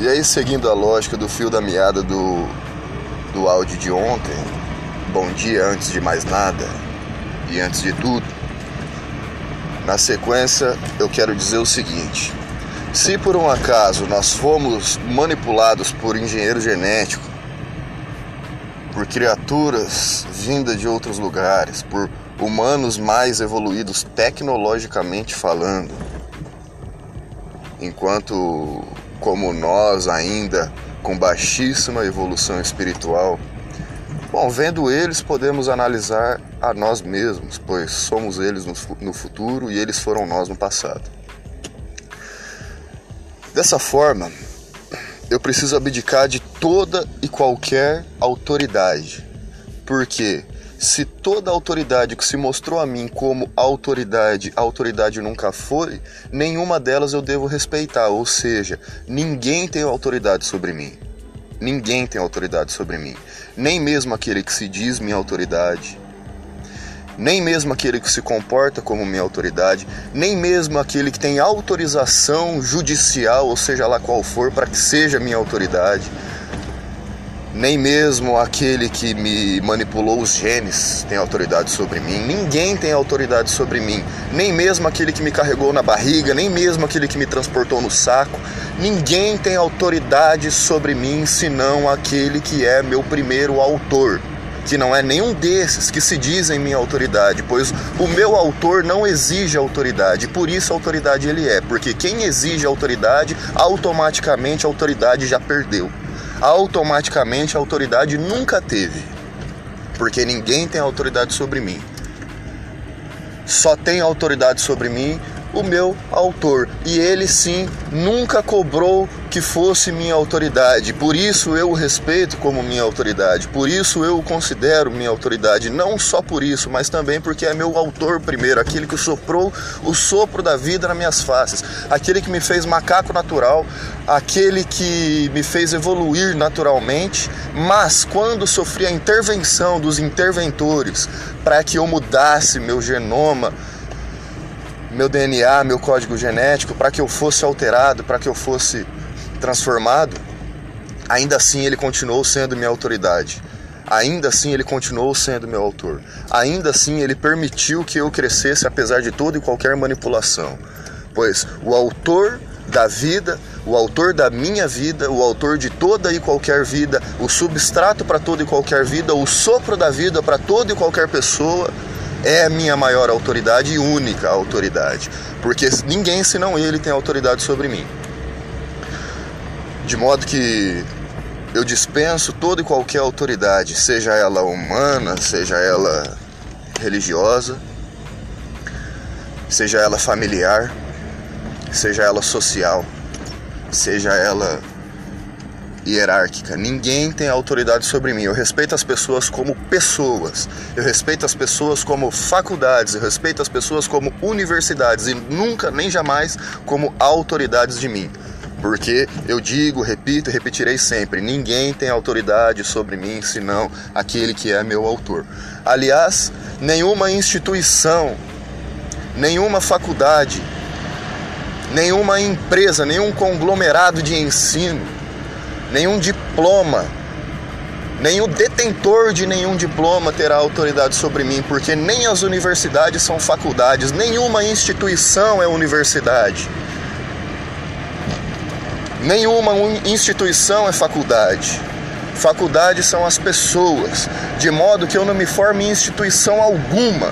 E aí, seguindo a lógica do fio da meada do, do áudio de ontem, bom dia antes de mais nada e antes de tudo. Na sequência, eu quero dizer o seguinte: se por um acaso nós fomos manipulados por engenheiro genético, por criaturas vindas de outros lugares, por humanos mais evoluídos tecnologicamente falando, enquanto como nós ainda com baixíssima evolução espiritual. Bom, vendo eles, podemos analisar a nós mesmos, pois somos eles no futuro e eles foram nós no passado. Dessa forma, eu preciso abdicar de toda e qualquer autoridade, porque se toda autoridade que se mostrou a mim como autoridade, autoridade nunca foi, nenhuma delas eu devo respeitar, ou seja, ninguém tem autoridade sobre mim. Ninguém tem autoridade sobre mim, nem mesmo aquele que se diz minha autoridade, nem mesmo aquele que se comporta como minha autoridade, nem mesmo aquele que tem autorização judicial, ou seja lá qual for, para que seja minha autoridade nem mesmo aquele que me manipulou os genes tem autoridade sobre mim. Ninguém tem autoridade sobre mim. Nem mesmo aquele que me carregou na barriga, nem mesmo aquele que me transportou no saco. Ninguém tem autoridade sobre mim senão aquele que é meu primeiro autor. Que não é nenhum desses que se dizem minha autoridade, pois o meu autor não exige autoridade, por isso a autoridade ele é, porque quem exige autoridade, automaticamente a autoridade já perdeu automaticamente a autoridade nunca teve, porque ninguém tem autoridade sobre mim. Só tem autoridade sobre mim o meu autor, e ele sim nunca cobrou que fosse minha autoridade. Por isso eu o respeito como minha autoridade. Por isso eu o considero minha autoridade, não só por isso, mas também porque é meu autor primeiro, aquele que soprou o sopro da vida nas minhas faces, aquele que me fez macaco natural, aquele que me fez evoluir naturalmente, mas quando sofri a intervenção dos interventores para que eu mudasse meu genoma, meu DNA, meu código genético, para que eu fosse alterado, para que eu fosse transformado, ainda assim ele continuou sendo minha autoridade. Ainda assim ele continuou sendo meu autor. Ainda assim ele permitiu que eu crescesse apesar de toda e qualquer manipulação. Pois o autor da vida, o autor da minha vida, o autor de toda e qualquer vida, o substrato para toda e qualquer vida, o sopro da vida para toda e qualquer pessoa, é a minha maior autoridade e única autoridade, porque ninguém senão ele tem autoridade sobre mim. De modo que eu dispenso toda e qualquer autoridade, seja ela humana, seja ela religiosa, seja ela familiar, seja ela social, seja ela hierárquica. Ninguém tem autoridade sobre mim. Eu respeito as pessoas como pessoas. Eu respeito as pessoas como faculdades. Eu respeito as pessoas como universidades e nunca, nem jamais, como autoridades de mim. Porque eu digo, repito e repetirei sempre: ninguém tem autoridade sobre mim senão aquele que é meu autor. Aliás, nenhuma instituição, nenhuma faculdade, nenhuma empresa, nenhum conglomerado de ensino nenhum diploma, nenhum detentor de nenhum diploma terá autoridade sobre mim, porque nem as universidades são faculdades, nenhuma instituição é universidade. Nenhuma instituição é faculdade. Faculdade são as pessoas, de modo que eu não me formo em instituição alguma.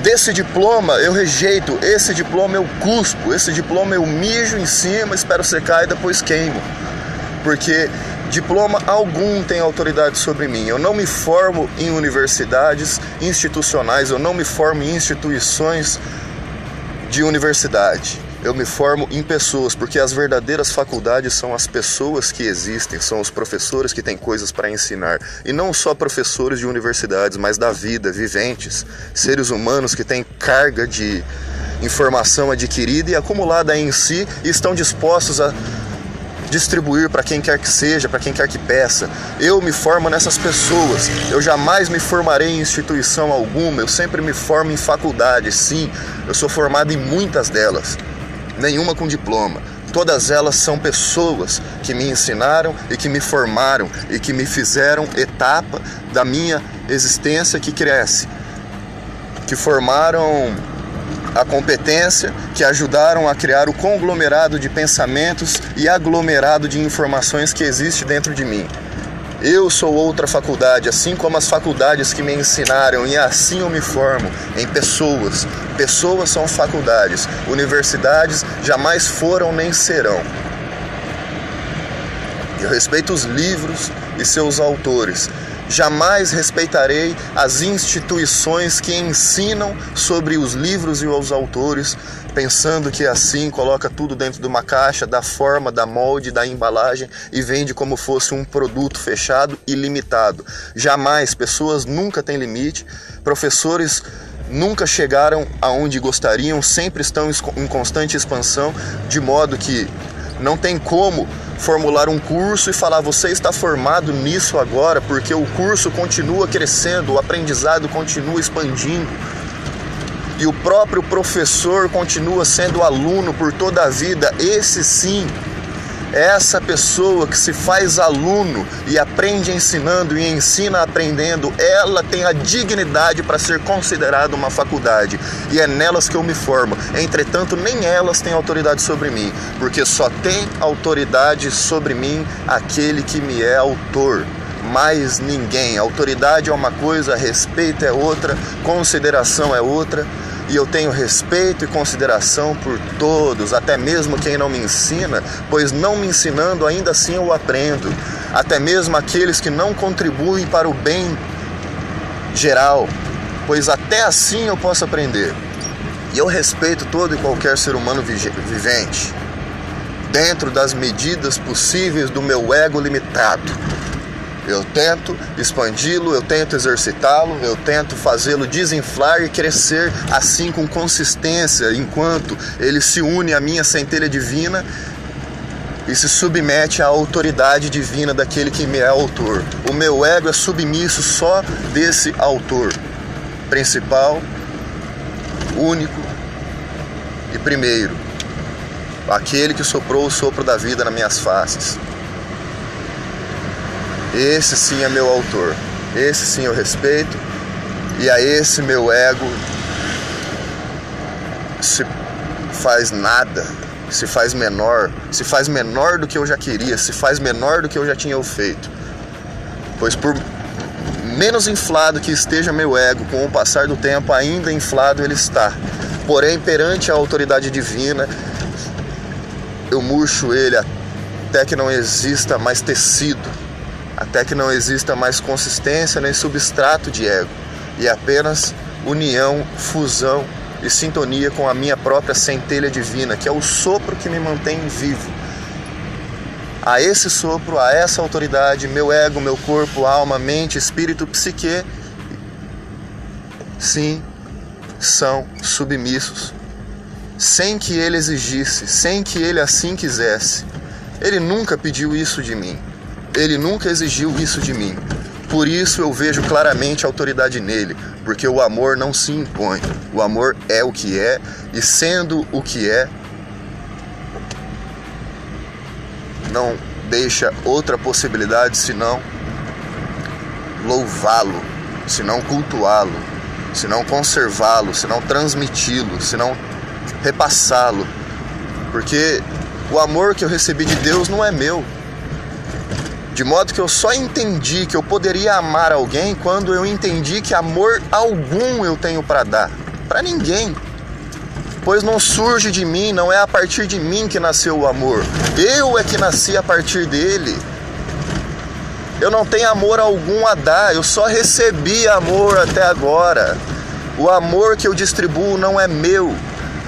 Desse diploma eu rejeito, esse diploma eu cuspo, esse diploma eu mijo em cima, espero secar e depois queimo porque diploma algum tem autoridade sobre mim. Eu não me formo em universidades institucionais, eu não me formo em instituições de universidade. Eu me formo em pessoas, porque as verdadeiras faculdades são as pessoas que existem, são os professores que têm coisas para ensinar. E não só professores de universidades, mas da vida, viventes, seres humanos que têm carga de informação adquirida e acumulada em si e estão dispostos a distribuir para quem quer que seja, para quem quer que peça. Eu me formo nessas pessoas. Eu jamais me formarei em instituição alguma. Eu sempre me formo em faculdade. Sim, eu sou formado em muitas delas. Nenhuma com diploma. Todas elas são pessoas que me ensinaram e que me formaram e que me fizeram etapa da minha existência que cresce, que formaram a competência, que ajudaram a criar o conglomerado de pensamentos e aglomerado de informações que existe dentro de mim. Eu sou outra faculdade, assim como as faculdades que me ensinaram, e assim eu me formo em pessoas. Pessoas são faculdades, universidades jamais foram nem serão. Eu respeito os livros e seus autores. Jamais respeitarei as instituições que ensinam sobre os livros e os autores, pensando que assim coloca tudo dentro de uma caixa, da forma, da molde, da embalagem e vende como fosse um produto fechado e limitado. Jamais, pessoas nunca têm limite, professores nunca chegaram aonde gostariam, sempre estão em constante expansão, de modo que não tem como formular um curso e falar você está formado nisso agora, porque o curso continua crescendo, o aprendizado continua expandindo. E o próprio professor continua sendo aluno por toda a vida, esse sim essa pessoa que se faz aluno e aprende ensinando e ensina aprendendo, ela tem a dignidade para ser considerada uma faculdade e é nelas que eu me formo. Entretanto, nem elas têm autoridade sobre mim, porque só tem autoridade sobre mim aquele que me é autor mais ninguém. Autoridade é uma coisa, respeito é outra, consideração é outra. E eu tenho respeito e consideração por todos, até mesmo quem não me ensina, pois não me ensinando, ainda assim eu aprendo. Até mesmo aqueles que não contribuem para o bem geral, pois até assim eu posso aprender. E eu respeito todo e qualquer ser humano vivente, dentro das medidas possíveis do meu ego limitado. Eu tento expandi-lo, eu tento exercitá-lo, eu tento fazê-lo desinflar e crescer assim com consistência, enquanto ele se une à minha centelha divina e se submete à autoridade divina daquele que me é autor. O meu ego é submisso só desse autor principal, único e primeiro, aquele que soprou o sopro da vida nas minhas faces. Esse sim é meu autor. Esse sim eu respeito. E a esse meu ego se faz nada, se faz menor, se faz menor do que eu já queria, se faz menor do que eu já tinha feito. Pois por menos inflado que esteja meu ego, com o passar do tempo, ainda inflado ele está. Porém, perante a autoridade divina, eu murcho ele até que não exista mais tecido até que não exista mais consistência nem substrato de ego, e apenas união, fusão e sintonia com a minha própria centelha divina, que é o sopro que me mantém vivo. A esse sopro, a essa autoridade, meu ego, meu corpo, alma, mente, espírito, psique, sim, são submissos, sem que ele exigisse, sem que ele assim quisesse. Ele nunca pediu isso de mim. Ele nunca exigiu isso de mim. Por isso eu vejo claramente autoridade nele, porque o amor não se impõe. O amor é o que é, e sendo o que é, não deixa outra possibilidade senão louvá-lo, senão cultuá-lo, senão conservá-lo, senão transmiti-lo, senão repassá-lo. Porque o amor que eu recebi de Deus não é meu, de modo que eu só entendi que eu poderia amar alguém quando eu entendi que amor algum eu tenho para dar. Para ninguém. Pois não surge de mim, não é a partir de mim que nasceu o amor. Eu é que nasci a partir dele. Eu não tenho amor algum a dar, eu só recebi amor até agora. O amor que eu distribuo não é meu.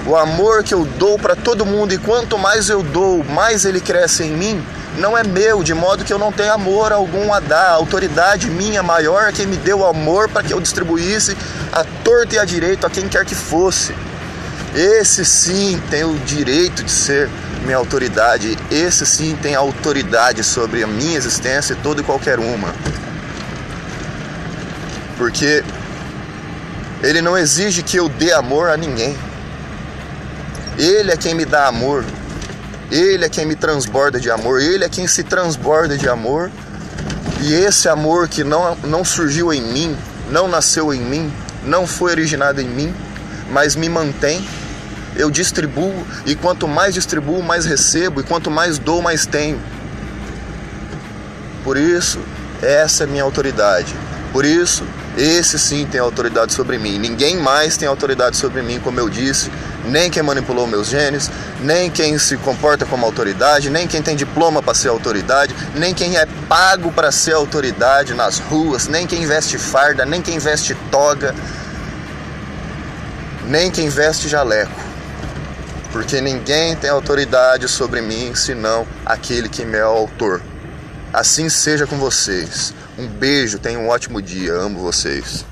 O amor que eu dou para todo mundo e quanto mais eu dou, mais ele cresce em mim não é meu, de modo que eu não tenho amor algum a dar. A autoridade minha maior é quem me deu amor para que eu distribuísse a torta e a direito a quem quer que fosse. Esse sim tem o direito de ser minha autoridade. Esse sim tem autoridade sobre a minha existência e toda e qualquer uma. Porque ele não exige que eu dê amor a ninguém. Ele é quem me dá amor. Ele é quem me transborda de amor, ele é quem se transborda de amor. E esse amor que não, não surgiu em mim, não nasceu em mim, não foi originado em mim, mas me mantém. Eu distribuo e quanto mais distribuo, mais recebo, e quanto mais dou, mais tenho. Por isso, essa é minha autoridade. Por isso, esse sim tem autoridade sobre mim. Ninguém mais tem autoridade sobre mim, como eu disse, nem quem manipulou meus genes, nem quem se comporta como autoridade, nem quem tem diploma para ser autoridade, nem quem é pago para ser autoridade nas ruas, nem quem veste farda, nem quem veste toga, nem quem veste jaleco. Porque ninguém tem autoridade sobre mim senão aquele que me é o autor. Assim seja com vocês. Um beijo, tenham um ótimo dia, amo vocês.